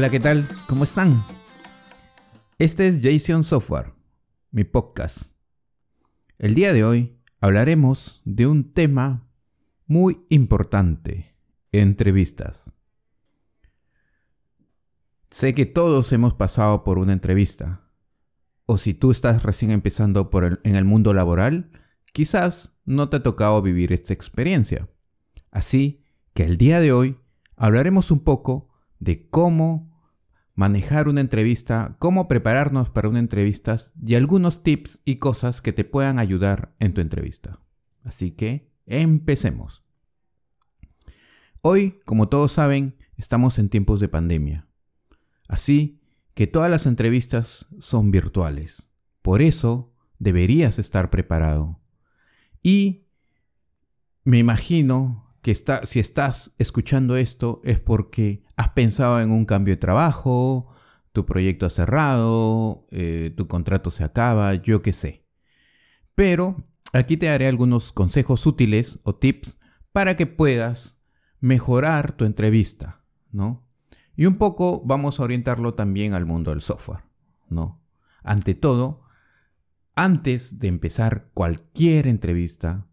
Hola, ¿qué tal? ¿Cómo están? Este es Jason Software, mi podcast. El día de hoy hablaremos de un tema muy importante, entrevistas. Sé que todos hemos pasado por una entrevista, o si tú estás recién empezando en el mundo laboral, quizás no te ha tocado vivir esta experiencia. Así que el día de hoy hablaremos un poco de cómo manejar una entrevista, cómo prepararnos para una entrevista y algunos tips y cosas que te puedan ayudar en tu entrevista. Así que empecemos. Hoy, como todos saben, estamos en tiempos de pandemia. Así que todas las entrevistas son virtuales. Por eso deberías estar preparado. Y me imagino que si estás escuchando esto es porque has pensado en un cambio de trabajo, tu proyecto ha cerrado, eh, tu contrato se acaba, yo qué sé. Pero aquí te daré algunos consejos útiles o tips para que puedas mejorar tu entrevista, ¿no? Y un poco vamos a orientarlo también al mundo del software, ¿no? Ante todo, antes de empezar cualquier entrevista,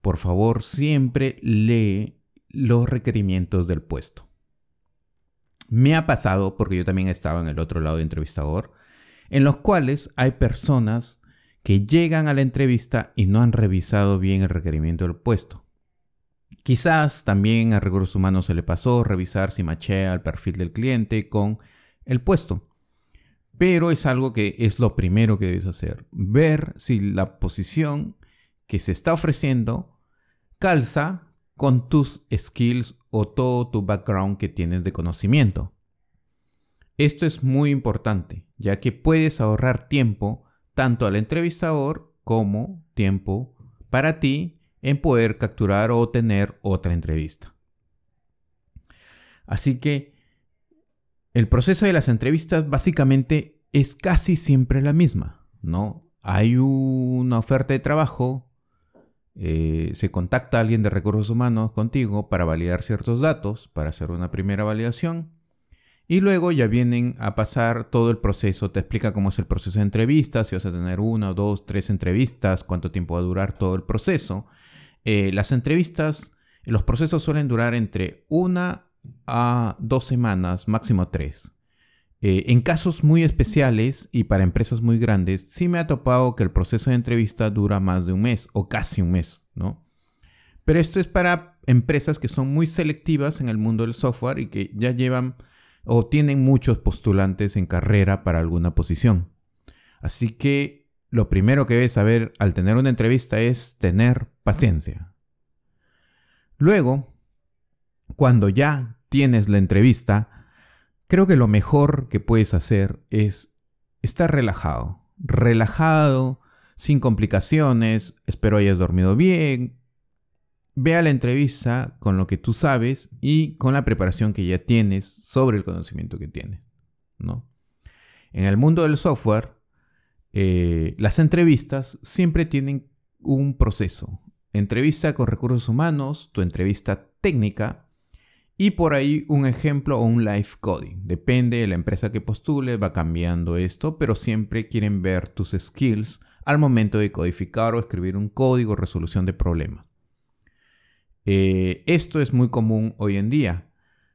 por favor siempre lee los requerimientos del puesto. Me ha pasado, porque yo también estaba en el otro lado de entrevistador, en los cuales hay personas que llegan a la entrevista y no han revisado bien el requerimiento del puesto. Quizás también a recursos humanos se le pasó revisar si machea el perfil del cliente con el puesto. Pero es algo que es lo primero que debes hacer. Ver si la posición que se está ofreciendo calza con tus skills o todo tu background que tienes de conocimiento. Esto es muy importante, ya que puedes ahorrar tiempo tanto al entrevistador como tiempo para ti en poder capturar o tener otra entrevista. Así que el proceso de las entrevistas básicamente es casi siempre la misma, ¿no? Hay una oferta de trabajo, eh, se contacta alguien de recursos humanos contigo para validar ciertos datos, para hacer una primera validación. Y luego ya vienen a pasar todo el proceso, te explica cómo es el proceso de entrevistas, si vas a tener una, dos, tres entrevistas, cuánto tiempo va a durar todo el proceso. Eh, las entrevistas, los procesos suelen durar entre una a dos semanas, máximo tres. Eh, en casos muy especiales y para empresas muy grandes, sí me ha topado que el proceso de entrevista dura más de un mes o casi un mes, ¿no? Pero esto es para empresas que son muy selectivas en el mundo del software y que ya llevan o tienen muchos postulantes en carrera para alguna posición. Así que lo primero que debes saber al tener una entrevista es tener paciencia. Luego, cuando ya tienes la entrevista, Creo que lo mejor que puedes hacer es estar relajado, relajado, sin complicaciones, espero hayas dormido bien. Vea la entrevista con lo que tú sabes y con la preparación que ya tienes sobre el conocimiento que tienes. ¿no? En el mundo del software, eh, las entrevistas siempre tienen un proceso. Entrevista con recursos humanos, tu entrevista técnica y por ahí un ejemplo o un live coding. Depende de la empresa que postule, va cambiando esto, pero siempre quieren ver tus skills al momento de codificar o escribir un código, resolución de problemas. Eh, esto es muy común hoy en día.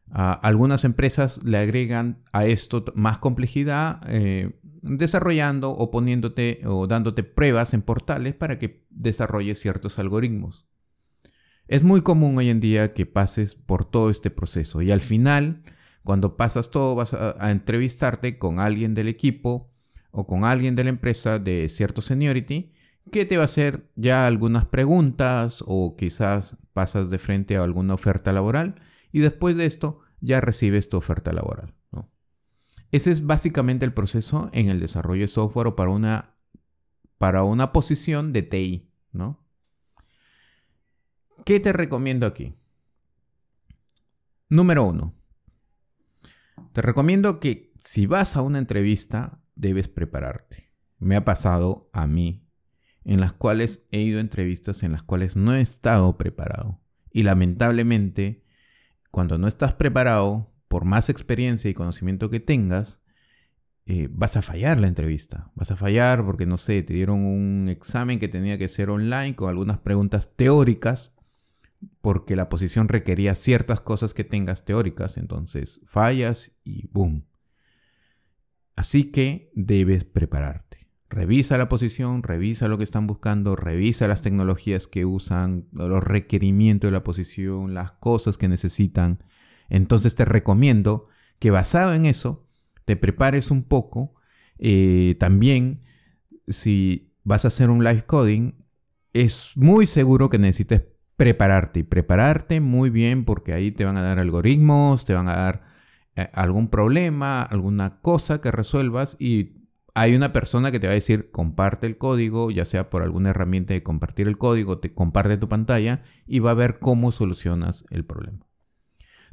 algunas empresas le agregan a esto más complejidad eh, desarrollando o poniéndote o dándote pruebas en portales para que desarrolles ciertos algoritmos. Es muy común hoy en día que pases por todo este proceso y al final, cuando pasas todo, vas a, entrevistarte con alguien del equipo o con alguien de la empresa de cierto seniority que te va a hacer ya algunas preguntas o quizás pasas de frente a alguna oferta laboral y después de esto ya recibes tu oferta laboral. Ese es básicamente el proceso en el desarrollo de software o para una, para una posición de TI, ¿no? ¿Qué te recomiendo aquí? Número uno. Te recomiendo que si vas a una entrevista, debes prepararte. Me ha pasado a mí, en las cuales he ido a entrevistas en las cuales no he estado preparado. Y lamentablemente, cuando no estás preparado, por más experiencia y conocimiento que tengas, eh, vas a fallar la entrevista. Vas a fallar porque, no sé, te dieron un examen que tenía que ser online con algunas preguntas teóricas, porque la posición requería ciertas cosas que tengas teóricas, entonces fallas y boom. Así que debes prepararte. Revisa la posición, revisa lo que están buscando, revisa las tecnologías que usan, los requerimientos de la posición, las cosas que necesitan. Entonces te recomiendo que basado en eso, te prepares un poco. Eh, también, si vas a hacer un live coding, es muy seguro que necesites prepararte y prepararte muy bien porque ahí te van a dar algoritmos, te van a dar eh, algún problema, alguna cosa que resuelvas y hay una persona que te va a decir comparte el código, ya sea por alguna herramienta de compartir el código, te comparte tu pantalla y va a ver cómo solucionas el problema.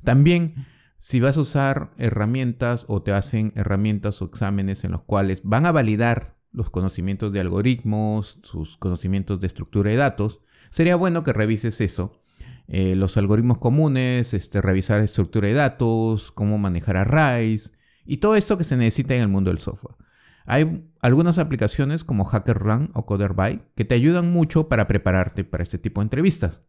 También si vas a usar herramientas o te hacen herramientas o exámenes en los cuales van a validar los conocimientos de algoritmos, sus conocimientos de estructura de datos, sería bueno que revises eso. Eh, los algoritmos comunes, este, revisar estructura de datos, cómo manejar arrays y todo esto que se necesita en el mundo del software. Hay algunas aplicaciones como HackerRun o CoderBuy que te ayudan mucho para prepararte para este tipo de entrevistas.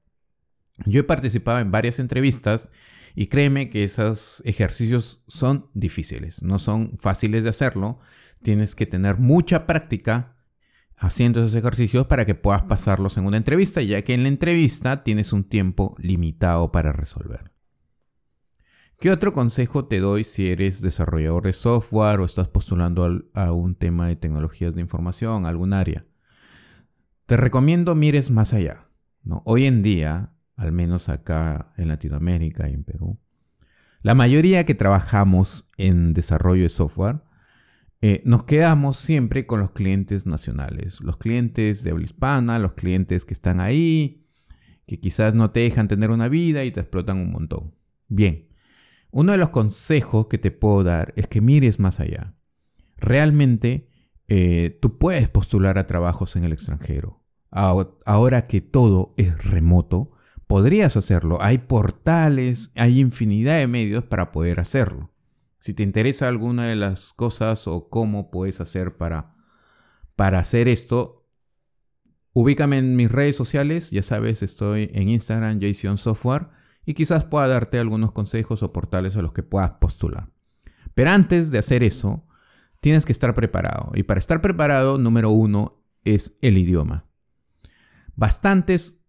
Yo he participado en varias entrevistas y créeme que esos ejercicios son difíciles, no son fáciles de hacerlo. Tienes que tener mucha práctica haciendo esos ejercicios para que puedas pasarlos en una entrevista, ya que en la entrevista tienes un tiempo limitado para resolver. ¿Qué otro consejo te doy si eres desarrollador de software o estás postulando a un tema de tecnologías de información, algún área? Te recomiendo mires más allá. ¿no? Hoy en día al menos acá en Latinoamérica y en Perú, la mayoría que trabajamos en desarrollo de software, eh, nos quedamos siempre con los clientes nacionales, los clientes de habla hispana, los clientes que están ahí, que quizás no te dejan tener una vida y te explotan un montón. Bien, uno de los consejos que te puedo dar es que mires más allá. Realmente eh, tú puedes postular a trabajos en el extranjero. Ahora que todo es remoto, podrías hacerlo. Hay portales, hay infinidad de medios para poder hacerlo. Si te interesa alguna de las cosas o cómo puedes hacer para, para hacer esto, ubícame en mis redes sociales. Ya sabes, estoy en Instagram, Jason Software, y quizás pueda darte algunos consejos o portales a los que puedas postular. Pero antes de hacer eso, tienes que estar preparado. Y para estar preparado, número uno es el idioma. Bastantes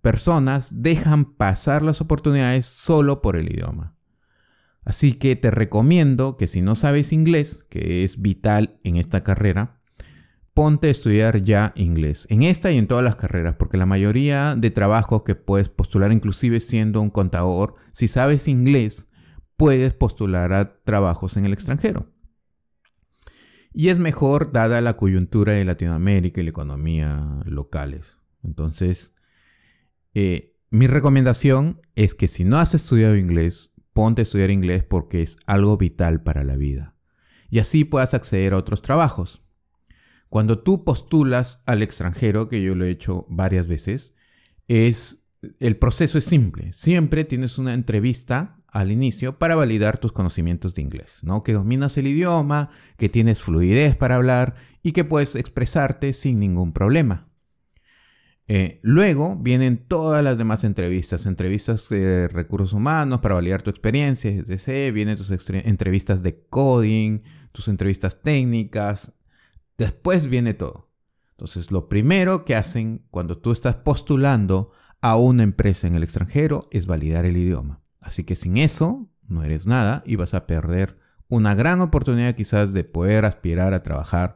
personas dejan pasar las oportunidades solo por el idioma. Así que te recomiendo que si no sabes inglés, que es vital en esta carrera, ponte a estudiar ya inglés, en esta y en todas las carreras, porque la mayoría de trabajos que puedes postular, inclusive siendo un contador, si sabes inglés, puedes postular a trabajos en el extranjero. Y es mejor dada la coyuntura de Latinoamérica y la economía locales. Entonces, eh, mi recomendación es que si no has estudiado inglés, ponte a estudiar inglés porque es algo vital para la vida. Y así puedas acceder a otros trabajos. Cuando tú postulas al extranjero, que yo lo he hecho varias veces, es el proceso es simple. Siempre tienes una entrevista al inicio para validar tus conocimientos de inglés, ¿no? Que dominas el idioma, que tienes fluidez para hablar y que puedes expresarte sin ningún problema. Eh, luego vienen todas las demás entrevistas, entrevistas de recursos humanos para validar tu experiencia, etc. Vienen tus entrevistas de coding, tus entrevistas técnicas. Después viene todo. Entonces, lo primero que hacen cuando tú estás postulando a una empresa en el extranjero es validar el idioma. Así que sin eso no eres nada y vas a perder una gran oportunidad quizás de poder aspirar a trabajar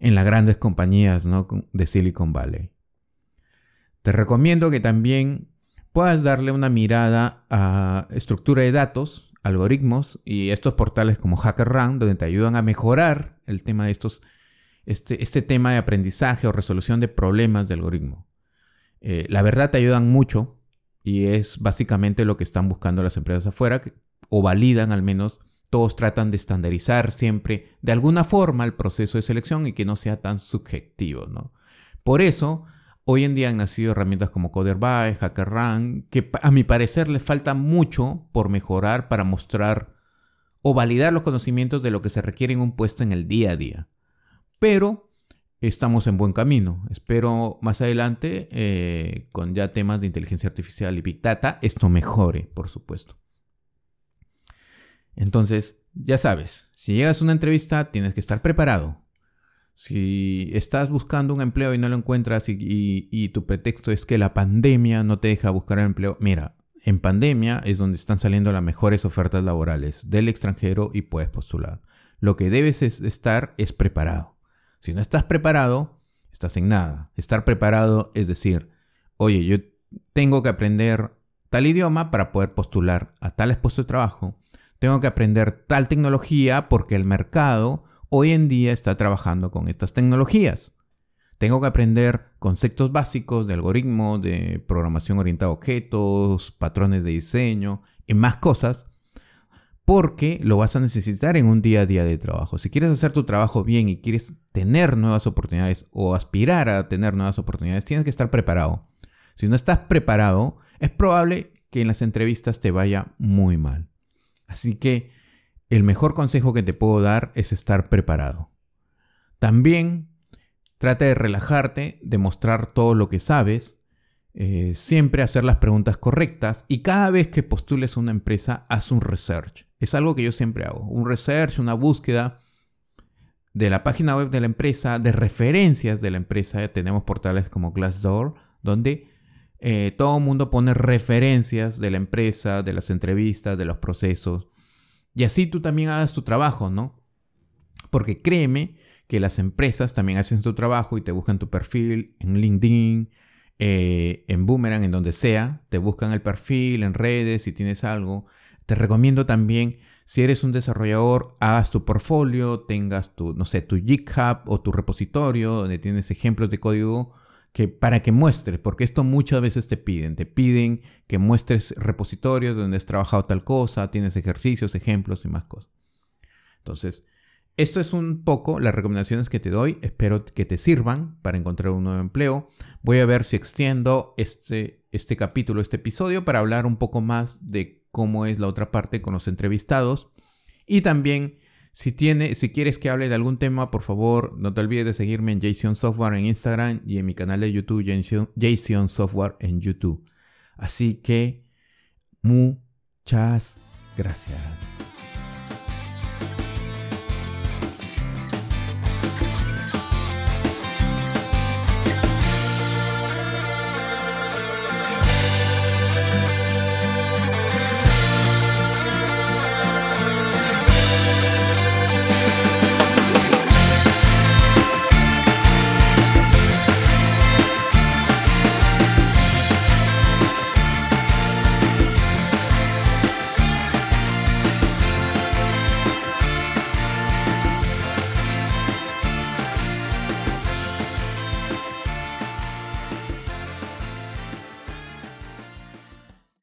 en las grandes compañías de Silicon Valley. Te recomiendo que también puedas darle una mirada a estructura de datos, algoritmos y estos portales como HackerRank, donde te ayudan a mejorar el tema de estos, este, este tema de aprendizaje o resolución de problemas de algoritmo. Eh, la verdad te ayudan mucho y es básicamente lo que están buscando las empresas afuera, o validan al menos, todos tratan de estandarizar siempre de alguna forma el proceso de selección y que no sea tan subjetivo. ¿no? Por eso Hoy en día han nacido herramientas como CoderBuy, HackerRank, que a mi parecer les falta mucho por mejorar para mostrar o validar los conocimientos de lo que se requiere en un puesto en el día a día. Pero estamos en buen camino. Espero más adelante, eh, con ya temas de inteligencia artificial y Big Data, esto mejore, por supuesto. Entonces, ya sabes, si llegas a una entrevista tienes que estar preparado. Si estás buscando un empleo y no lo encuentras y, tu pretexto es que la pandemia no te deja buscar empleo, mira, en pandemia es donde están saliendo las mejores ofertas laborales del extranjero y puedes postular. Lo que debes estar es preparado. Si no estás preparado, estás en nada. Estar preparado es decir, oye, yo tengo que aprender tal idioma para poder postular a tales puestos de trabajo. Tengo que aprender tal tecnología porque el mercado hoy en día está trabajando con estas tecnologías. Tengo que aprender conceptos básicos de algoritmo, de programación orientada a objetos, patrones de diseño y más cosas, porque lo vas a necesitar en un día a día de trabajo. Si quieres hacer tu trabajo bien y quieres tener nuevas oportunidades o aspirar a tener nuevas oportunidades, tienes que estar preparado. Si no estás preparado, es probable que en las entrevistas te vaya muy mal. Así que el mejor consejo que te puedo dar es estar preparado. También trata de relajarte, de mostrar todo lo que sabes, eh, siempre hacer las preguntas correctas y cada vez que postules a una empresa, haz un research. Es algo que yo siempre hago. Un research, una búsqueda de la página web de la empresa, de referencias de la empresa. tenemos portales como Glassdoor, donde eh, todo el mundo pone referencias de la empresa, de las entrevistas, de los procesos. Y así tú también hagas tu trabajo, ¿no? Porque créeme que las empresas también hacen tu trabajo y te buscan tu perfil en LinkedIn, eh, en Boomerang, en donde sea. Te buscan el perfil en redes si tienes algo. Te recomiendo también, si eres un desarrollador, hagas tu portfolio, tengas tu, no sé, tu GitHub o tu repositorio donde tienes ejemplos de código que para que muestres, porque esto muchas veces te piden, te piden que muestres repositorios donde has trabajado tal cosa, tienes ejercicios, ejemplos y más cosas. Entonces, esto es un poco las recomendaciones que te doy, espero que te sirvan para encontrar un nuevo empleo. Voy a ver si extiendo este, este capítulo, este episodio, para hablar un poco más de cómo es la otra parte con los entrevistados y también si, tiene, si quieres que hable de algún tema, por favor, no te olvides de seguirme en Jason Software en Instagram y en mi canal de YouTube, Jason Software en YouTube. Así que, muchas gracias.